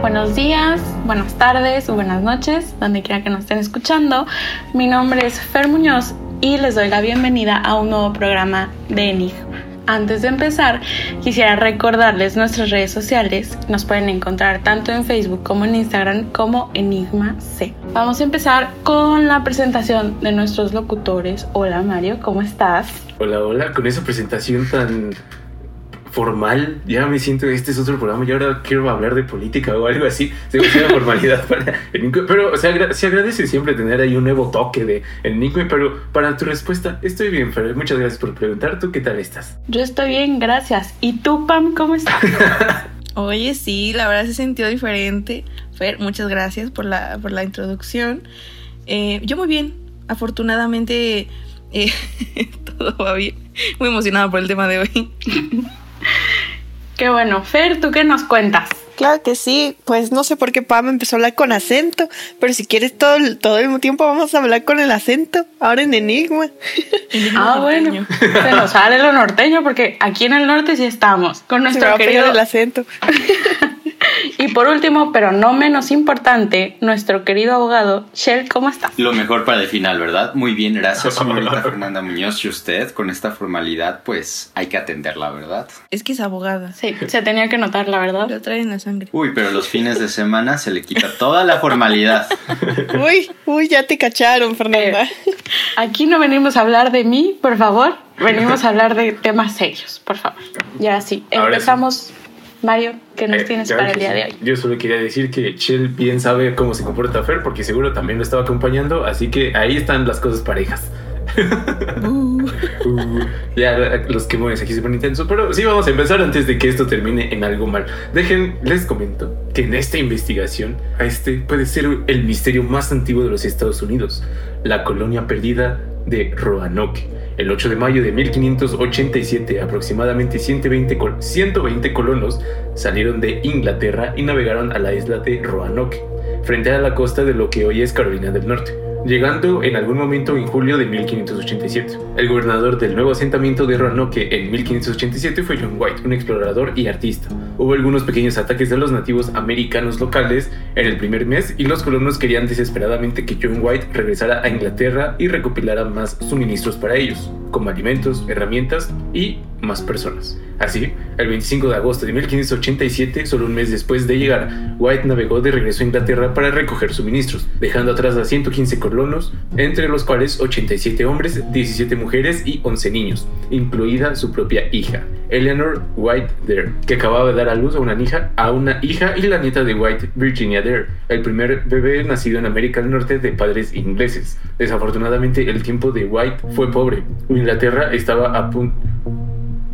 Buenos días, buenas tardes o buenas noches, donde quiera que nos estén escuchando. Mi nombre es Fer Muñoz y les doy la bienvenida a un nuevo programa de Enigma. Antes de empezar, quisiera recordarles nuestras redes sociales. Nos pueden encontrar tanto en Facebook como en Instagram como Enigma C. Vamos a empezar con la presentación de nuestros locutores. Hola Mario, ¿cómo estás? Hola, hola, con esa presentación tan formal, ya me siento, este es otro programa y ahora quiero hablar de política o algo así, se me una formalidad para pero o sea, se agradece siempre tener ahí un nuevo toque de enigma, pero para tu respuesta, estoy bien, Fer, muchas gracias por preguntar, ¿tú qué tal estás? Yo estoy bien, gracias. ¿Y tú, Pam, cómo estás? Oye, sí, la verdad se sintió diferente. Fer, muchas gracias por la, por la introducción. Eh, yo muy bien, afortunadamente eh, todo va bien. Muy emocionada por el tema de hoy. Qué bueno. Fer, ¿tú qué nos cuentas? Claro que sí, pues no sé por qué Pam empezó a hablar con acento, pero si quieres todo el, todo el tiempo vamos a hablar con el acento, ahora en enigma. ah, bueno, se nos sale lo norteño porque aquí en el norte sí estamos, con nuestro querido... el acento. Y por último, pero no menos importante, nuestro querido abogado, Shell, ¿cómo está? Lo mejor para el final, ¿verdad? Muy bien, gracias, señorita Fernanda Muñoz. Y usted, con esta formalidad, pues hay que atenderla, ¿verdad? Es que es abogada. Sí, se tenía que notar, la verdad. Lo trae en la sangre. Uy, pero los fines de semana se le quita toda la formalidad. uy, uy, ya te cacharon, Fernanda. Eh, aquí no venimos a hablar de mí, por favor. Venimos a hablar de temas serios, por favor. Ya sí, empezamos. Mario, ¿qué nos eh, tienes para el día de hoy? Yo solo quería decir que Chell bien sabe cómo se comporta Fer, porque seguro también lo estaba acompañando, así que ahí están las cosas parejas. Uh. Uh, ya los que mueven aquí se ponen intensos, pero sí vamos a empezar antes de que esto termine en algo mal. Dejen, les comento que en esta investigación, a este puede ser el misterio más antiguo de los Estados Unidos, la colonia perdida de Roanoke el 8 de mayo de 1587, aproximadamente 120, 120 colonos salieron de Inglaterra y navegaron a la isla de Roanoke, frente a la costa de lo que hoy es Carolina del Norte llegando en algún momento en julio de 1587. El gobernador del nuevo asentamiento de Roanoke en 1587 fue John White, un explorador y artista. Hubo algunos pequeños ataques de los nativos americanos locales en el primer mes y los colonos querían desesperadamente que John White regresara a Inglaterra y recopilara más suministros para ellos, como alimentos, herramientas y más personas. Así, el 25 de agosto de 1587, solo un mes después de llegar, White navegó de regreso a Inglaterra para recoger suministros, dejando atrás a 115 colonos, entre los cuales 87 hombres, 17 mujeres y 11 niños, incluida su propia hija, Eleanor White Dare, que acababa de dar a luz a una hija, a una hija y la nieta de White, Virginia Dare, el primer bebé nacido en América del Norte de padres ingleses. Desafortunadamente, el tiempo de White fue pobre. Inglaterra estaba a punto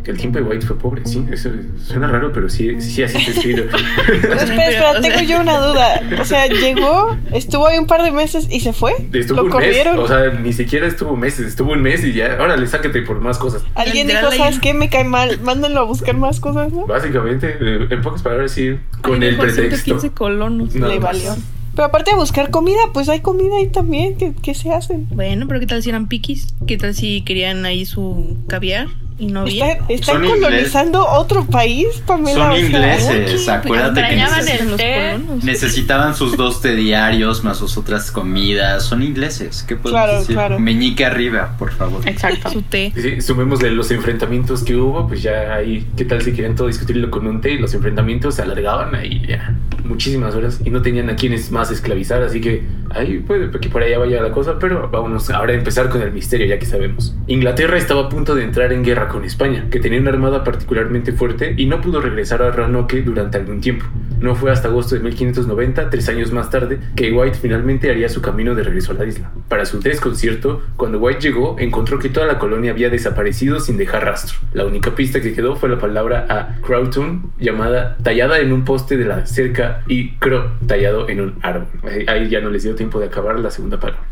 el tiempo de White fue pobre, sí, eso suena raro, pero sí, sí así se escribe. espera, espera, tengo yo una duda. O sea, llegó, estuvo ahí un par de meses y se fue. Estuvo un mes, o sea, ni siquiera estuvo meses, estuvo un mes y ya, órale, sáquete por más cosas. Alguien dijo, ¿sabes qué? Me cae mal, mándenlo a buscar más cosas, ¿no? Básicamente, eh, en pocas palabras, sí, con el pretexto. 15 colonos. Le valió. Pero aparte de buscar comida, pues hay comida ahí también que, que se hacen. Bueno, pero ¿qué tal si eran piquis? ¿Qué tal si querían ahí su caviar? Y no ¿Están colonizando otro país, Pamela? Son ingleses, acuérdate que necesitaban sus dos de diarios más sus otras comidas. Son ingleses, ¿qué puedo claro, decir? Claro. Meñique arriba, por favor. Exacto. Su té. Sí, sumemos de los enfrentamientos que hubo, pues ya ahí, ¿qué tal si querían todo discutirlo con un té? Los enfrentamientos se alargaban ahí ya muchísimas horas y no tenían a quienes más esclavizar, así que ahí puede que por allá vaya la cosa, pero vámonos ahora a empezar con el misterio, ya que sabemos. Inglaterra estaba a punto de entrar en guerra con España, que tenía una armada particularmente fuerte y no pudo regresar a Roanoke durante algún tiempo. No fue hasta agosto de 1590, tres años más tarde, que White finalmente haría su camino de regreso a la isla. Para su desconcierto, cuando White llegó, encontró que toda la colonia había desaparecido sin dejar rastro. La única pista que quedó fue la palabra a Crowton, llamada tallada en un poste de la cerca y Crow, tallado en un árbol. Ahí ya no les dio tiempo de acabar la segunda palabra.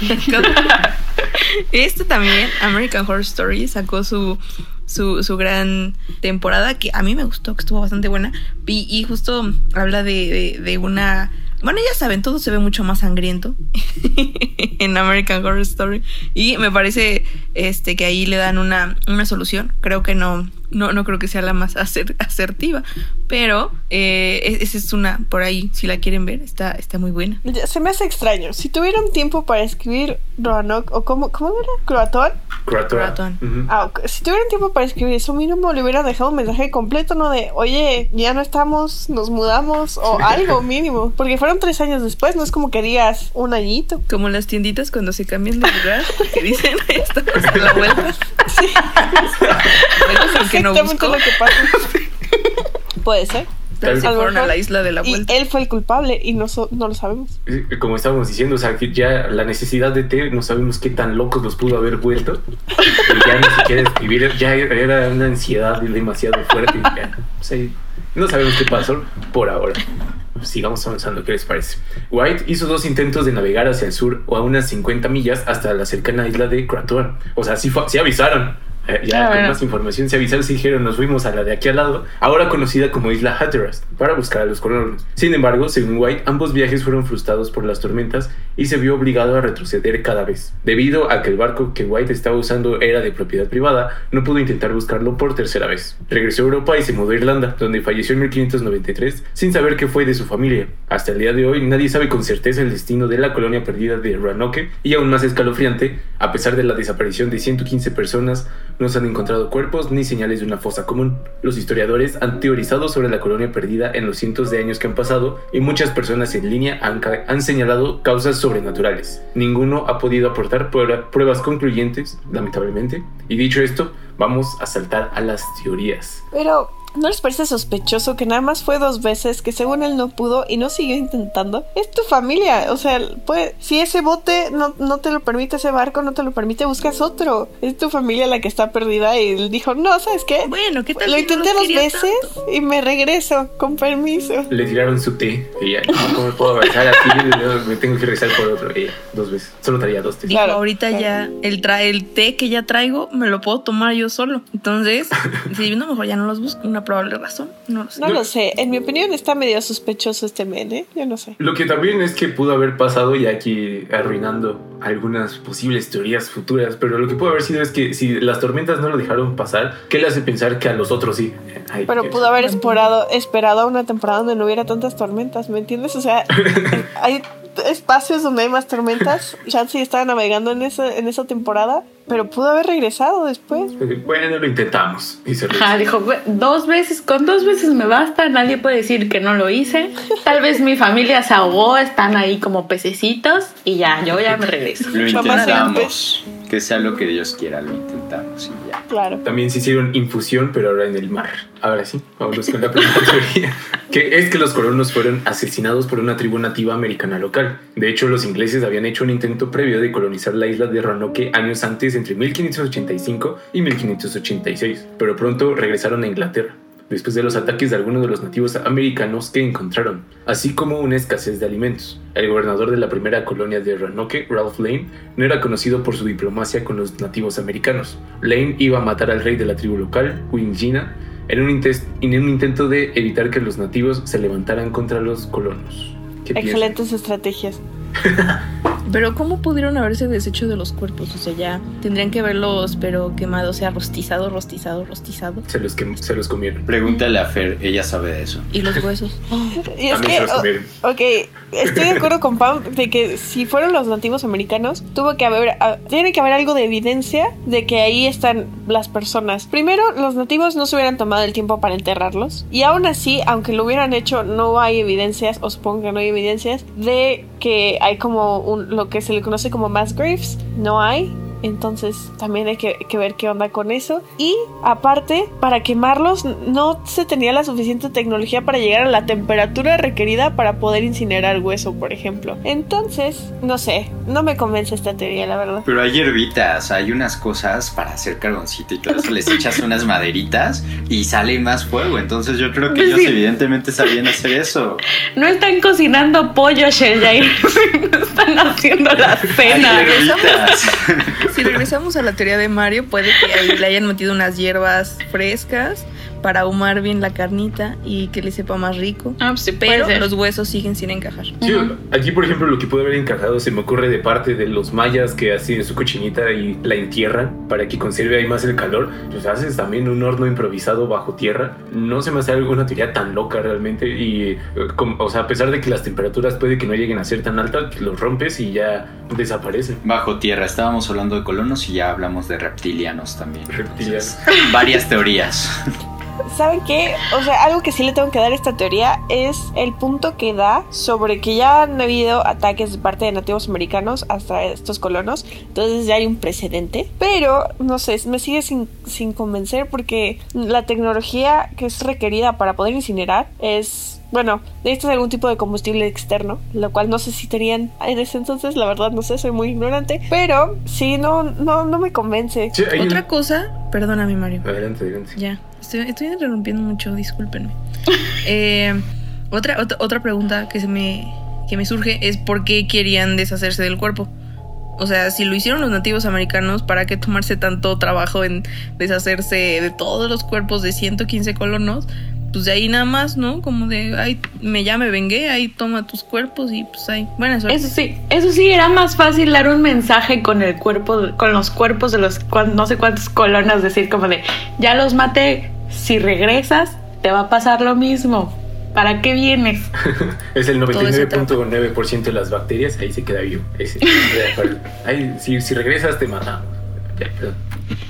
Esto también, American Horror Story sacó su su, su gran temporada, que a mí me gustó, que estuvo bastante buena. Y, justo habla de, de, una... Bueno, ya saben, todo se ve mucho más sangriento en American Horror Story. Y me parece este, que ahí le dan una, una solución. Creo que no, no, no creo que sea la más asertiva, pero eh, esa es una, por ahí, si la quieren ver, está, está muy buena. Se me hace extraño. Si tuvieran tiempo para escribir Roanoke, o cómo, ¿cómo era? ¿Croatón? Croatón. ah, si tuvieran tiempo para escribir eso, mínimo le hubieran dejado un mensaje completo, ¿no? De, oye, ya no estamos, nos mudamos, o algo mínimo. Porque fueron tres años después, no es como que digas un añito. Como las tienditas cuando se cambian de lugar, que dicen, estamos a la vuelta. Sí. Exactamente lo que pasa. Puede ser. Se fueron a la isla de la vuelta. Y él fue el culpable y no, no lo sabemos. Como estábamos diciendo, o sea, que ya la necesidad de té, no sabemos qué tan locos los pudo haber vuelto. y ya ni siquiera escribir, ya era una ansiedad demasiado fuerte. no sabemos qué pasó por ahora sigamos avanzando, ¿qué les parece? White hizo dos intentos de navegar hacia el sur o a unas 50 millas hasta la cercana isla de Croatoan. O sea, sí avisaron, eh, ya ah, con más información se avisaron, se dijeron, nos fuimos a la de aquí al lado, ahora conocida como Isla Hatteras, para buscar a los colonos. Sin embargo, según White, ambos viajes fueron frustrados por las tormentas y se vio obligado a retroceder cada vez. Debido a que el barco que White estaba usando era de propiedad privada, no pudo intentar buscarlo por tercera vez. Regresó a Europa y se mudó a Irlanda, donde falleció en 1593 sin saber qué fue de su familia. Hasta el día de hoy nadie sabe con certeza el destino de la colonia perdida de Roanoke y aún más escalofriante, a pesar de la desaparición de 115 personas, no se han encontrado cuerpos ni señales de una fosa común. Los historiadores han teorizado sobre la colonia perdida en los cientos de años que han pasado y muchas personas en línea han, han señalado causas sobrenaturales. Ninguno ha podido aportar pruebas concluyentes, lamentablemente. Y dicho esto, vamos a saltar a las teorías. Pero ¿No les parece sospechoso que nada más fue dos veces que según él no pudo y no siguió intentando? Es tu familia, o sea, pues, si ese bote no, no te lo permite, ese barco no te lo permite, buscas otro. Es tu familia la que está perdida y él dijo, no, ¿sabes qué? Bueno, ¿qué tal? Lo intenté dos veces y me regreso, con permiso. Le tiraron su té y ya, ¿cómo puedo avanzar aquí? me tengo que regresar por otro. Y dos veces, solo traía dos té. Claro, ahorita ya el, tra el té que ya traigo me lo puedo tomar yo solo. Entonces, si no, mejor ya no los busco. Una probable razón. No lo sé. No lo sé. En mi opinión está medio sospechoso este men, ¿eh? Yo no sé. Lo que también es que pudo haber pasado y aquí arruinando algunas posibles teorías futuras, pero lo que pudo haber sido es que si las tormentas no lo dejaron pasar, ¿qué le hace pensar que a los otros sí? pero pudo haber esperado, esperado una temporada donde no hubiera tantas tormentas, ¿me entiendes? O sea, hay espacios donde hay más tormentas. Chansey estaba navegando en esa, en esa temporada, pero pudo haber regresado después. Bueno, lo intentamos. Ah, dijo, dos veces, con dos veces me basta, nadie puede decir que no lo hice. Tal vez mi familia se ahogó, están ahí como pececitos y ya, yo ya me regreso. Lo intentamos. Que sea lo que Dios quiera, lo intentamos y ya. Claro. También se hicieron infusión, pero ahora en el mar. Ahora sí, vamos con la primera teoría. Que es que los colonos fueron asesinados por una tribu nativa americana local. De hecho, los ingleses habían hecho un intento previo de colonizar la isla de Roanoke años antes, entre 1585 y 1586, pero pronto regresaron a Inglaterra después de los ataques de algunos de los nativos americanos que encontraron, así como una escasez de alimentos. El gobernador de la primera colonia de Roanoke, Ralph Lane, no era conocido por su diplomacia con los nativos americanos. Lane iba a matar al rey de la tribu local, Wingina, en un, en un intento de evitar que los nativos se levantaran contra los colonos. Excelentes estrategias. Pero ¿cómo pudieron haberse deshecho de los cuerpos? O sea, ya tendrían que verlos, pero quemados, o sea, rostizado, rostizado, rostizado. Se los, se los comieron. Pregúntale a Fer, ella sabe de eso. ¿Y los huesos? y es que, ok, estoy de acuerdo con Pam de que si fueron los nativos americanos, tuvo que haber, ah, tiene que haber algo de evidencia de que ahí están las personas. Primero, los nativos no se hubieran tomado el tiempo para enterrarlos. Y aún así, aunque lo hubieran hecho, no hay evidencias, o supongo que no hay evidencias, de que hay como un lo que se le conoce como mass graves no hay entonces también hay que, ver qué onda con eso. Y aparte, para quemarlos no se tenía la suficiente tecnología para llegar a la temperatura requerida para poder incinerar hueso, por ejemplo. Entonces, no sé, no me convence esta teoría, la verdad. Pero hay hierbitas, hay unas cosas para hacer carboncito y todo eso. Les echas unas maderitas y sale más fuego. Entonces yo creo que ellos evidentemente sabían hacer eso. No están cocinando pollo, Shelly. están haciendo la cena. si regresamos a la teoría de Mario, puede que ahí le hayan metido unas hierbas frescas para ahumar bien la carnita y que le sepa más rico. Ah, pues sí, Pero ser. los huesos siguen sin encajar. Sí, aquí por ejemplo lo que puede haber encajado se me ocurre de parte de los mayas que hacen su cochinita y la entierran para que conserve ahí más el calor. Pues haces también un horno improvisado bajo tierra. No se me hace alguna teoría tan loca realmente y eh, como- o sea a pesar de que las temperaturas puede que no lleguen a ser tan altas, los rompes y ya desaparecen. Bajo tierra, estábamos hablando de colonos y ya hablamos de reptilianos también. Reptilianos. Entonces, varias teorías. ¿Saben qué? O sea, algo que sí le tengo que dar a esta teoría es el punto que da sobre que ya han habido ataques de parte de nativos americanos hasta estos colonos. Entonces ya hay un precedente. Pero, no sé, me sigue sin, sin convencer porque la tecnología que es requerida para poder incinerar es... Bueno, necesitas algún tipo de combustible externo, lo cual no sé si tenían en ese entonces, la verdad no sé, soy muy ignorante, pero sí, no, no, no me convence. Sí, hay un- Otra cosa, perdóname Mario. Adelante, adelante. Ya, estoy, estoy interrumpiendo mucho, discúlpenme. Eh, otra, otra, otra pregunta que se me, que me surge es por qué querían deshacerse del cuerpo. O sea, si lo hicieron los nativos americanos, ¿para qué tomarse tanto trabajo en deshacerse de todos los cuerpos de 115 colonos? Pues de ahí nada más, ¿no? Como de, ay, me ya me vengué, ahí toma tus cuerpos y pues ahí. Buena suerte. Eso sí, eso sí, era más fácil dar un mensaje con el cuerpo, con los cuerpos de los no sé cuántos colonos, decir como de, ya los maté, si regresas, te va a pasar lo mismo. ¿Para qué vienes? Es el Todo ese 99.9% de las bacterias, ahí se queda vivo. Ahí, si, si regresas, te matamos. Ya, perdón.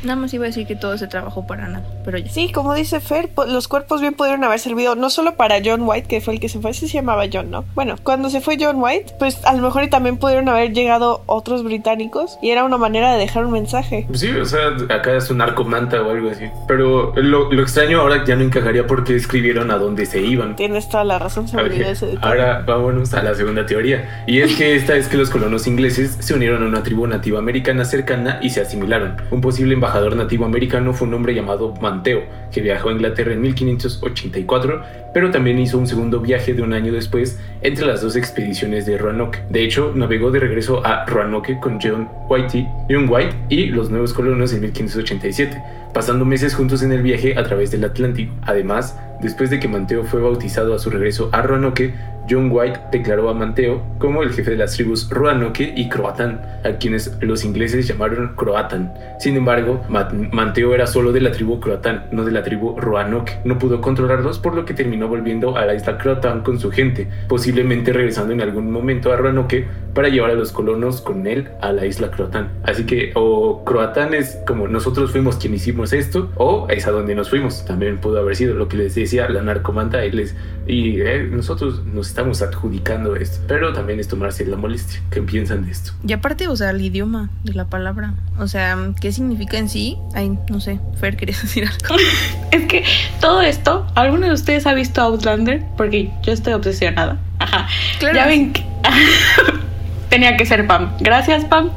Nada más iba a decir que todo ese trabajo para nada, pero ya. Sí, como dice Fer, los cuerpos bien pudieron haber servido no solo para John White, que fue el que se fue, ese se llamaba John, ¿no? Bueno, cuando se fue John White, pues a lo mejor y también pudieron haber llegado otros británicos y era una manera de dejar un mensaje. Sí, o sea, acá es un narcomanta o algo así. Pero lo, lo extraño ahora ya no encajaría porque escribieron a dónde se iban. Tienes toda la razón ver, ese detalle. ahora vámonos a la segunda teoría. Y es que esta es que los colonos ingleses se unieron a una tribu nativa americana cercana y se asimilaron. Un posible embajador nativo americano fue un hombre llamado Manteo, que viajó a Inglaterra en 1584, pero también hizo un segundo viaje de un año después entre las dos expediciones de Roanoke. De hecho, navegó de regreso a Roanoke con John John White y los nuevos colonos en 1587 pasando meses juntos en el viaje a través del Atlántico. Además, después de que Manteo fue bautizado a su regreso a Roanoke, John White declaró a Manteo como el jefe de las tribus Roanoke y Croatán, a quienes los ingleses llamaron Croatan. Sin embargo, Ma- Manteo era solo de la tribu Croatán, no de la tribu Roanoke. No pudo controlarlos, por lo que terminó volviendo a la isla Croatán con su gente, posiblemente regresando en algún momento a Roanoke para llevar a los colonos con él a la isla Croatán. Así que o Croatán es como nosotros fuimos quien hicimos esto, o es a donde nos fuimos. También pudo haber sido lo que les decía la narcomanta, él es, y eh, nosotros nos estamos adjudicando esto. Pero también es tomarse la molestia. ¿Qué piensan de esto? Y aparte, o sea, el idioma de la palabra. O sea, ¿qué significa en sí? Ay, no sé. Fer, ¿querías decir algo? Es que todo esto, ¿alguno de ustedes ha visto Outlander? Porque yo estoy obsesionada. Ajá. Claro. Ya ven que... Tenía que ser Pam. Gracias, Pam.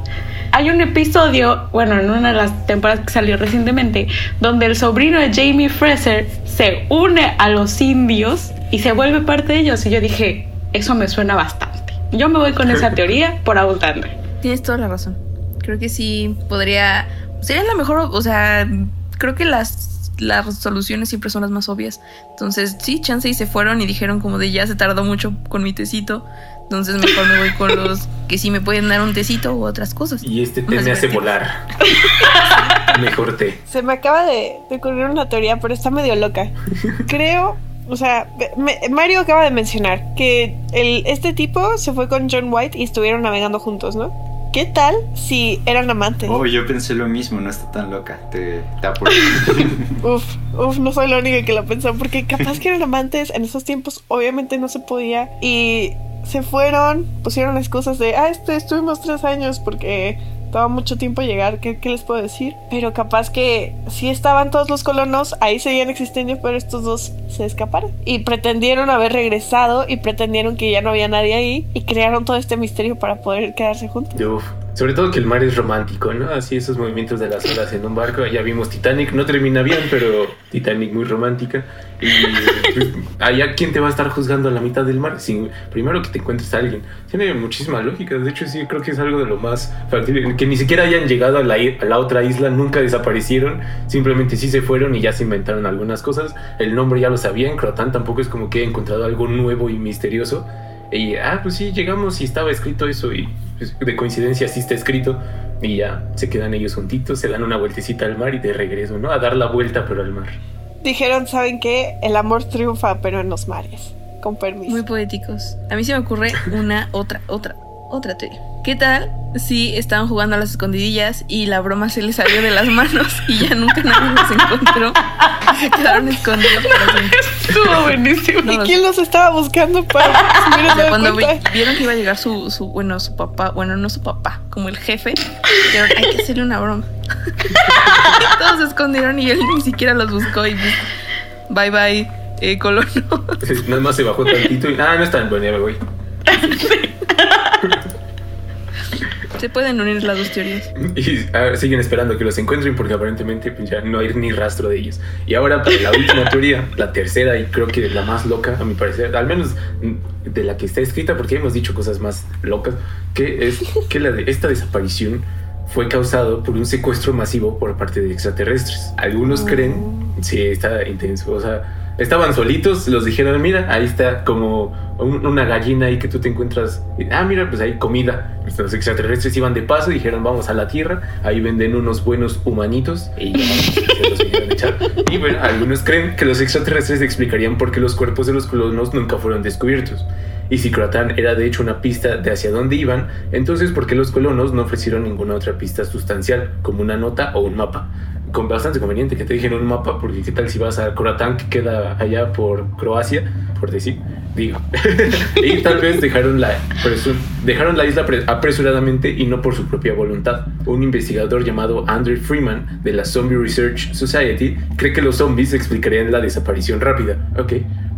Hay un episodio, bueno, en una de las temporadas que salió recientemente, donde el sobrino de Jamie Fraser se une a los indios y se vuelve parte de ellos. Y yo dije, eso me suena bastante. Yo me voy con esa teoría por Outlander. Tienes toda la razón. Creo que sí podría. Sería la mejor. O sea, creo que las, las soluciones siempre son las más obvias. Entonces, sí, chance y se fueron y dijeron como de ya se tardó mucho con mi tecito. Entonces, mejor me voy con los que sí me pueden dar un tecito u otras cosas. Y este té me hace volar. Mejor té. Se me acaba de, de ocurrir una teoría, pero está medio loca. Creo, o sea, me- Mario acaba de mencionar que el, este tipo se fue con John White y estuvieron navegando juntos, ¿no? ¿Qué tal si eran amantes? Oh, yo pensé lo mismo, no está tan loca. Te, te apoyo. Uf, uf, no soy la única que lo pensó, porque capaz que eran amantes en esos tiempos, obviamente no se podía. Y se fueron, pusieron excusas de, ah, este, estuvimos tres años porque toma mucho tiempo llegar, ¿qué, qué les puedo decir? Pero capaz que sí estaban todos los colonos, ahí seguían existiendo, pero estos dos se escaparon. Y pretendieron haber regresado y pretendieron que ya no había nadie ahí y crearon todo este misterio para poder quedarse juntos. Uf, Sobre todo que el mar es romántico, ¿no? Así esos movimientos de las olas en un barco. Ya vimos Titanic, no termina bien, pero Titanic muy romántica. Y pues, allá, ¿quién te va a estar juzgando a la mitad del mar? Sin, primero que te encuentres a alguien. Tiene muchísima lógica. De hecho, sí, creo que es algo de lo más factible. Que ni siquiera hayan llegado a la, a la otra isla, nunca desaparecieron. Simplemente sí se fueron y ya se inventaron algunas cosas. El nombre ya lo sabían. Croatán tampoco es como que he encontrado algo nuevo y misterioso. Y, ah, pues sí, llegamos y estaba escrito eso y pues, de coincidencia sí está escrito. Y ya se quedan ellos juntitos, se dan una vueltecita al mar y de regreso, ¿no? A dar la vuelta pero al mar. Dijeron, ¿saben qué? El amor triunfa pero en los mares. Con permiso. Muy poéticos. A mí se me ocurre una, otra, otra, otra teoría. ¿Qué tal si estaban jugando a las escondidillas y la broma se les salió de las manos y ya nunca nadie los encontró? Se quedaron escondidos Estuvo buenísimo. ¿Y quién los estaba buscando para Cuando vieron que iba a llegar su, su, bueno, su papá, bueno, no su papá, como el jefe, dijeron, hay que hacerle una broma. y todos se escondieron y él ni siquiera los buscó y pues, bye bye, eh, colono. Nada más se bajó tantito y, ah, no está en buena, güey. Se pueden unir las dos teorías. Y siguen esperando que los encuentren porque aparentemente pues, ya no hay ni rastro de ellos. Y ahora para la última teoría, la tercera y creo que la más loca a mi parecer, al menos de la que está escrita porque hemos dicho cosas más locas, que es que la de esta desaparición fue causado por un secuestro masivo por parte de extraterrestres. Algunos creen, oh. sí, está intenso, o sea, estaban solitos, los dijeron, mira, ahí está como una gallina ahí que tú te encuentras. Ah, mira, pues hay comida. Los extraterrestres iban de paso y dijeron, vamos a la Tierra, ahí venden unos buenos humanitos y los echar. Y bueno, algunos creen que los extraterrestres explicarían por qué los cuerpos de los colonos nunca fueron descubiertos. Y si Croatán era de hecho una pista de hacia dónde iban, entonces ¿por qué los colonos no ofrecieron ninguna otra pista sustancial, como una nota o un mapa? con bastante conveniente que te dejen un mapa, porque qué tal si vas a Croatán, que queda allá por Croacia, por decir, digo. y tal vez dejaron la, dejaron la isla apresuradamente y no por su propia voluntad. Un investigador llamado Andrew Freeman de la Zombie Research Society cree que los zombies explicarían la desaparición rápida. Ok,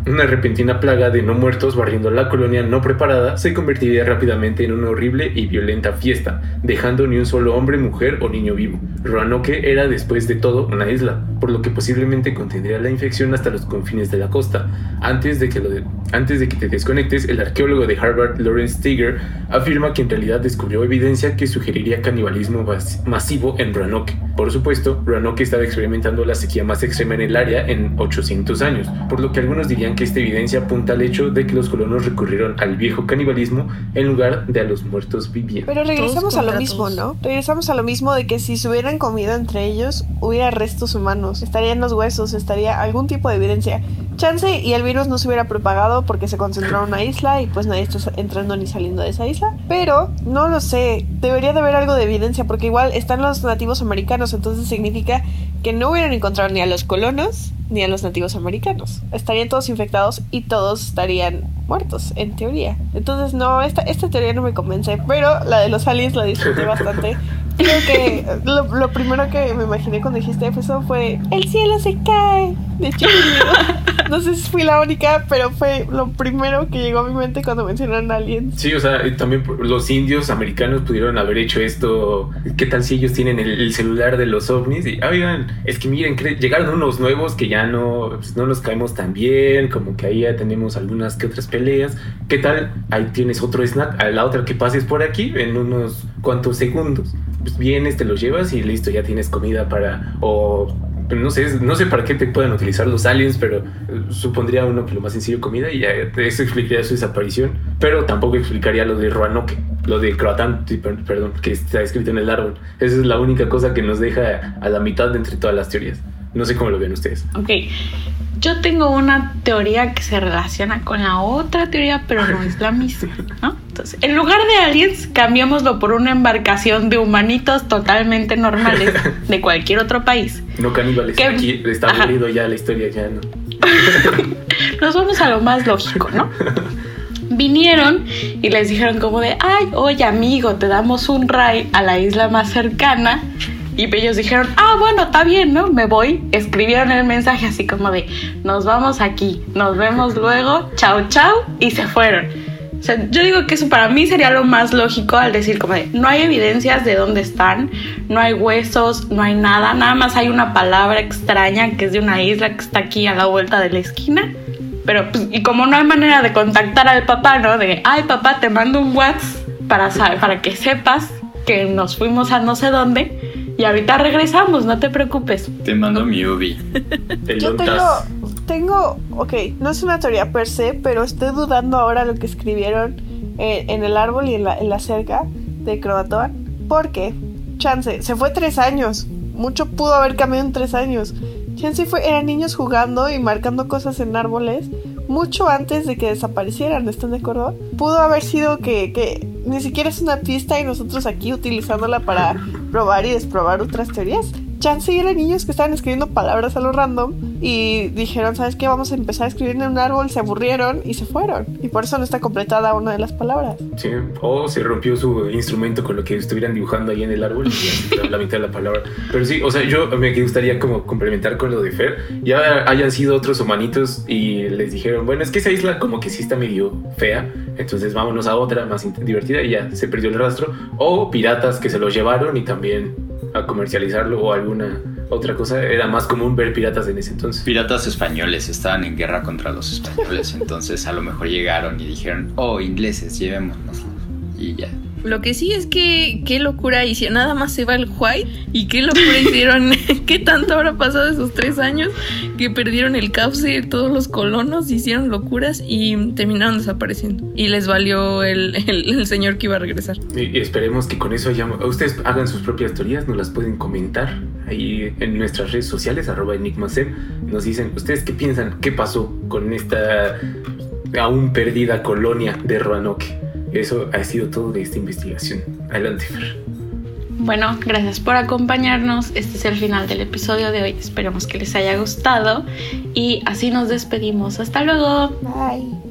una repentina plaga de no muertos barriendo la colonia no preparada se convertiría rápidamente en una horrible y violenta fiesta, dejando ni un solo hombre, mujer o niño vivo. Roanoke era después de todo una isla, por lo que posiblemente contendría la infección hasta los confines de la costa. Antes de que, lo antes de que te desconectes, el arqueólogo de Harvard, Lawrence Steger, afirma que en realidad descubrió evidencia que sugeriría canibalismo masivo en Roanoke. Por supuesto, Roanoke estaba experimentando la sequía más extrema en el área en 800 años, por lo que algunos dirían que esta evidencia apunta al hecho de que los colonos recurrieron al viejo canibalismo en lugar de a los muertos vivientes. Pero regresamos a lo mismo, ¿no? Regresamos a lo mismo de que si se hubieran comido entre ellos, hubiera restos humanos, estarían los huesos, estaría algún tipo de evidencia. Chance y el virus no se hubiera propagado porque se concentró en una isla y pues nadie está entrando ni saliendo de esa isla. Pero no lo sé, debería de haber algo de evidencia porque igual están los nativos americanos, entonces significa que no hubieran encontrado ni a los colonos ni a los nativos americanos. Estarían todos infectados y todos estarían muertos, en teoría. Entonces, no, esta, esta teoría no me convence, pero la de los aliens la disfruté bastante. Creo que lo, primero que me imaginé cuando dijiste eso fue el cielo se cae de hecho No sé si fui la única, pero fue lo primero que llegó a mi mente cuando mencionaron aliens. Sí, o sea, también los indios americanos pudieron haber hecho esto. ¿Qué tal si ellos tienen el, celular de los ovnis? Y, oigan, es que miren, llegaron unos nuevos que ya no, pues, no nos caemos tan bien, como que ahí ya tenemos algunas que otras peleas. ¿Qué tal? Ahí tienes otro snack, a la otra que pases por aquí en unos cuantos segundos vienes, te los llevas y listo, ya tienes comida para... o no sé, no sé para qué te puedan utilizar los aliens, pero eh, supondría uno que lo más sencillo comida y ya eso explicaría su desaparición, pero tampoco explicaría lo de Roanoke, lo de Croatán, perdón, que está escrito en el árbol. Esa es la única cosa que nos deja a la mitad de entre todas las teorías. No sé cómo lo ven ustedes. Ok. Yo tengo una teoría que se relaciona con la otra teoría, pero no es la misma, ¿no? Entonces, en lugar de aliens, cambiémoslo por una embarcación de humanitos totalmente normales de cualquier otro país. No caníbales. Aquí está aburrido ya la historia, ya no. Nos vamos a lo más lógico, ¿no? Vinieron y les dijeron como de, ay, oye amigo, te damos un ray a la isla más cercana y ellos dijeron, ah, bueno, está bien, ¿no? Me voy. Escribieron el mensaje así como de, nos vamos aquí, nos vemos luego, chao, chao, y se fueron. O sea, yo digo que eso para mí sería lo más lógico al decir como de, no hay evidencias de dónde están, no hay huesos, no hay nada, nada más hay una palabra extraña que es de una isla que está aquí a la vuelta de la esquina. Pero, pues, y como no hay manera de contactar al papá, ¿no? De, ay papá, te mando un WhatsApp para, para que sepas que nos fuimos a no sé dónde y ahorita regresamos, no te preocupes. Te mando mi ubi. Yo tengo, tengo, ok, no es una teoría per se, pero estoy dudando ahora lo que escribieron en, el árbol y en la, en la cerca de Croatoan, porque, chance, se fue tres años, mucho pudo haber cambiado en tres años. Chance fue, eran niños jugando y marcando cosas en árboles mucho antes de que desaparecieran, ¿están de acuerdo? Pudo haber sido que, que ni siquiera es una pista y nosotros aquí utilizándola para probar y desprobar otras teorías chance eran niños que estaban escribiendo palabras a lo random y dijeron, ¿sabes qué? Vamos a empezar a escribir en un árbol, se aburrieron y se fueron. Y por eso no está completada una de las palabras. Sí, o se rompió su instrumento con lo que estuvieran dibujando ahí en el árbol y la mitad de la palabra. Pero sí, o sea, yo me gustaría como complementar con lo de Fer. Ya hayan sido otros humanitos y les dijeron, bueno, es que esa isla como que sí está medio fea, entonces vámonos a otra más divertida y ya se perdió el rastro. O piratas que se los llevaron y también a comercializarlo o alguna otra cosa. Era más común ver piratas en ese entonces. Piratas españoles estaban en guerra contra los españoles, entonces a lo mejor llegaron y dijeron, oh, ingleses, llevémonos. Y ya. Lo que sí es que qué locura hicieron. Nada más se va el White y qué locura hicieron. ¿Qué tanto habrá pasado esos tres años que perdieron el cauce? Todos los colonos hicieron locuras y terminaron desapareciendo. Y les valió el, señor que iba a regresar. Y, esperemos que con eso hayamos. Ustedes hagan sus propias teorías, nos las pueden comentar ahí en nuestras redes sociales, arroba enigmasem. Nos dicen, ¿ustedes qué piensan? ¿Qué pasó con esta aún perdida colonia de Roanoke? Eso ha sido todo de esta investigación. Adelante, Fer. Bueno, gracias por acompañarnos. Este es el final del episodio de hoy. Esperemos que les haya gustado. Y así nos despedimos. Hasta luego. Bye.